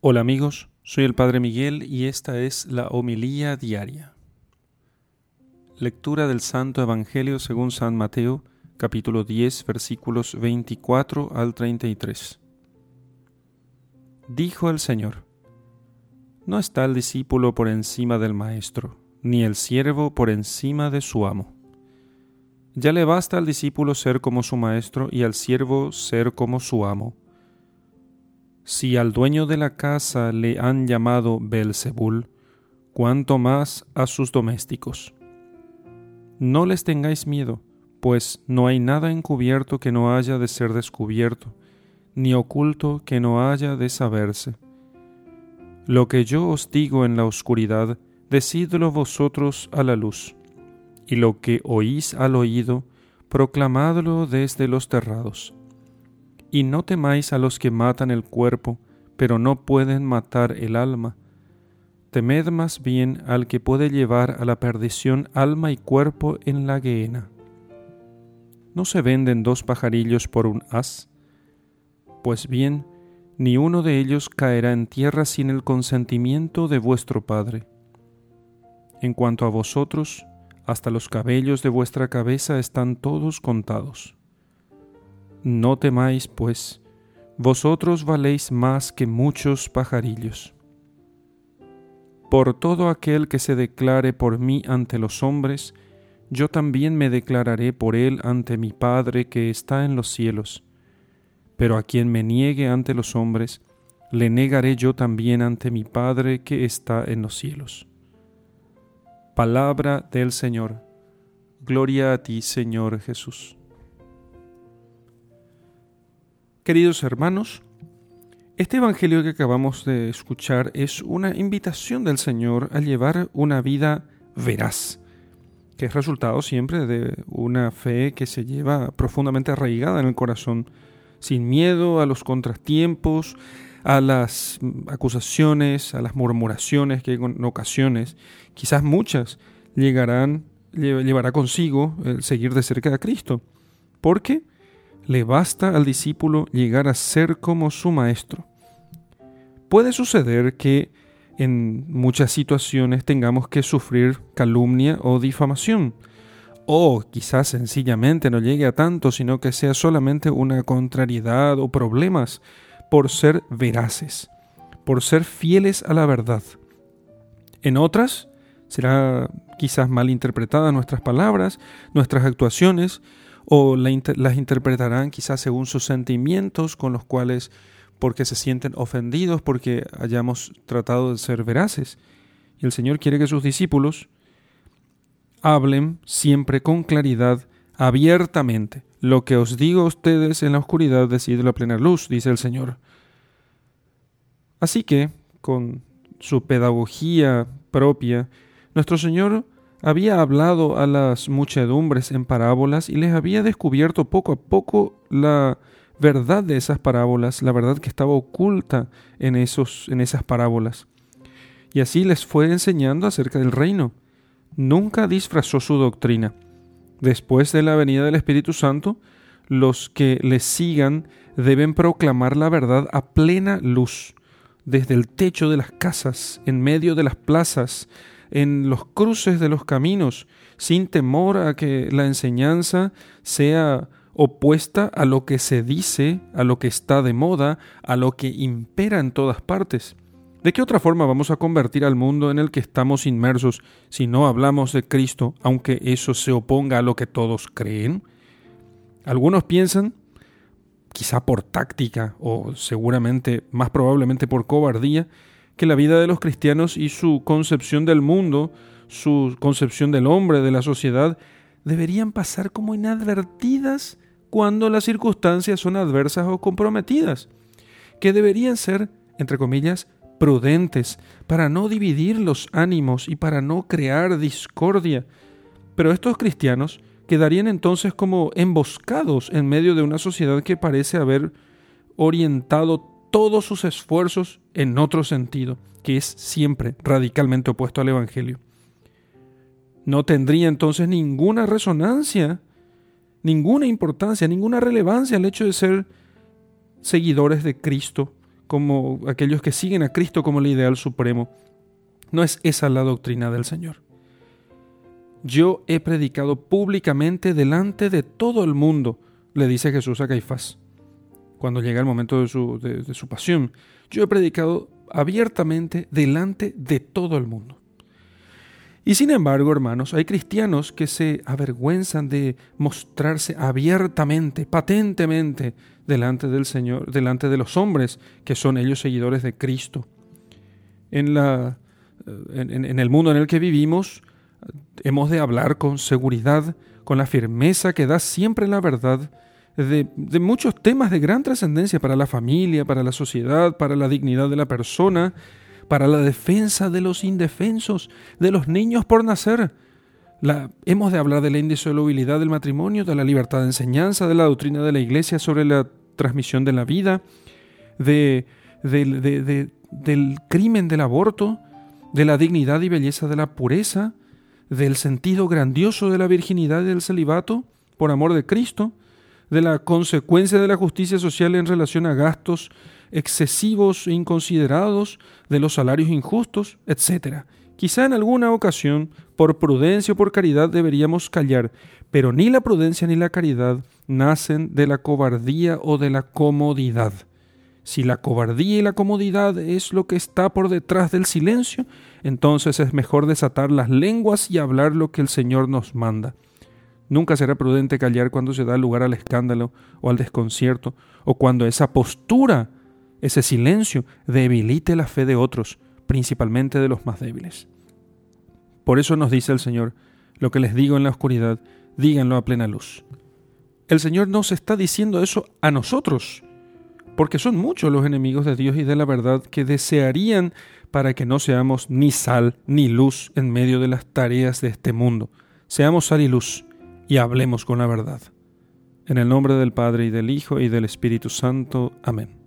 Hola amigos, soy el Padre Miguel y esta es la homilía diaria. Lectura del Santo Evangelio según San Mateo, capítulo 10, versículos 24 al 33. Dijo el Señor, No está el discípulo por encima del Maestro, ni el siervo por encima de su amo. Ya le basta al discípulo ser como su Maestro y al siervo ser como su amo si al dueño de la casa le han llamado Belzebul, cuanto más a sus domésticos. No les tengáis miedo, pues no hay nada encubierto que no haya de ser descubierto, ni oculto que no haya de saberse. Lo que yo os digo en la oscuridad, decidlo vosotros a la luz, y lo que oís al oído, proclamadlo desde los terrados. Y no temáis a los que matan el cuerpo, pero no pueden matar el alma. Temed más bien al que puede llevar a la perdición alma y cuerpo en la gehenna. ¿No se venden dos pajarillos por un as? Pues bien, ni uno de ellos caerá en tierra sin el consentimiento de vuestro Padre. En cuanto a vosotros, hasta los cabellos de vuestra cabeza están todos contados. No temáis, pues, vosotros valéis más que muchos pajarillos. Por todo aquel que se declare por mí ante los hombres, yo también me declararé por él ante mi Padre que está en los cielos. Pero a quien me niegue ante los hombres, le negaré yo también ante mi Padre que está en los cielos. Palabra del Señor. Gloria a ti, Señor Jesús. Queridos hermanos, este Evangelio que acabamos de escuchar es una invitación del Señor a llevar una vida veraz, que es resultado siempre de una fe que se lleva profundamente arraigada en el corazón, sin miedo a los contratiempos, a las acusaciones, a las murmuraciones que en ocasiones, quizás muchas, llegarán, llevará consigo el seguir de cerca a Cristo. ¿Por qué? Le basta al discípulo llegar a ser como su maestro. Puede suceder que en muchas situaciones tengamos que sufrir calumnia o difamación, o quizás sencillamente no llegue a tanto, sino que sea solamente una contrariedad o problemas por ser veraces, por ser fieles a la verdad. En otras, será quizás mal interpretadas nuestras palabras, nuestras actuaciones, o las interpretarán quizás según sus sentimientos con los cuales porque se sienten ofendidos porque hayamos tratado de ser veraces. Y el Señor quiere que sus discípulos hablen siempre con claridad, abiertamente. Lo que os digo a ustedes en la oscuridad, decidlo a plena luz, dice el Señor. Así que, con su pedagogía propia, nuestro Señor había hablado a las muchedumbres en parábolas y les había descubierto poco a poco la verdad de esas parábolas, la verdad que estaba oculta en, esos, en esas parábolas. Y así les fue enseñando acerca del reino. Nunca disfrazó su doctrina. Después de la venida del Espíritu Santo, los que le sigan deben proclamar la verdad a plena luz, desde el techo de las casas, en medio de las plazas, en los cruces de los caminos, sin temor a que la enseñanza sea opuesta a lo que se dice, a lo que está de moda, a lo que impera en todas partes. ¿De qué otra forma vamos a convertir al mundo en el que estamos inmersos si no hablamos de Cristo, aunque eso se oponga a lo que todos creen? Algunos piensan, quizá por táctica o seguramente más probablemente por cobardía, que la vida de los cristianos y su concepción del mundo, su concepción del hombre, de la sociedad, deberían pasar como inadvertidas cuando las circunstancias son adversas o comprometidas, que deberían ser, entre comillas, prudentes para no dividir los ánimos y para no crear discordia. Pero estos cristianos quedarían entonces como emboscados en medio de una sociedad que parece haber orientado todos sus esfuerzos en otro sentido, que es siempre radicalmente opuesto al Evangelio. No tendría entonces ninguna resonancia, ninguna importancia, ninguna relevancia el hecho de ser seguidores de Cristo como aquellos que siguen a Cristo como el ideal supremo. No es esa la doctrina del Señor. Yo he predicado públicamente delante de todo el mundo, le dice Jesús a Caifás, cuando llega el momento de su, de su pasión. Yo he predicado abiertamente delante de todo el mundo. Y sin embargo, hermanos, hay cristianos que se avergüenzan de mostrarse abiertamente, patentemente, delante del Señor, delante de los hombres que son ellos seguidores de Cristo. En, la, en, en el mundo en el que vivimos, hemos de hablar con seguridad, con la firmeza que da siempre la verdad, de, muchos temas de gran trascendencia para la familia, para la sociedad, para la dignidad de la persona, para la defensa de los indefensos, de los niños por nacer. La, hemos de hablar de la indisolubilidad del matrimonio, de la libertad de enseñanza, de la doctrina de la Iglesia sobre la transmisión de la vida, de, del crimen del aborto, de la dignidad y belleza de la pureza, del sentido grandioso de la virginidad y del celibato, por amor de Cristo, de la consecuencia de la justicia social en relación a gastos excesivos e inconsiderados, de los salarios injustos, etc. Quizá en alguna ocasión, por prudencia o por caridad, deberíamos callar, pero ni la prudencia ni la caridad nacen de la cobardía o de la comodidad. Si la cobardía y la comodidad es lo que está por detrás del silencio, entonces es mejor desatar las lenguas y hablar lo que el Señor nos manda. Nunca será prudente callar cuando se da lugar al escándalo o al desconcierto, o cuando esa postura ese silencio debilite la fe de otros, principalmente de los más débiles. Por eso nos dice el Señor, lo que les digo en la oscuridad, díganlo a plena luz. El Señor nos está diciendo eso a nosotros, porque son muchos los enemigos de Dios y de la verdad que desearían para que no seamos ni sal ni luz en medio de las tareas de este mundo. Seamos sal y luz y hablemos con la verdad. En el nombre del Padre y del Hijo y del Espíritu Santo. Amén.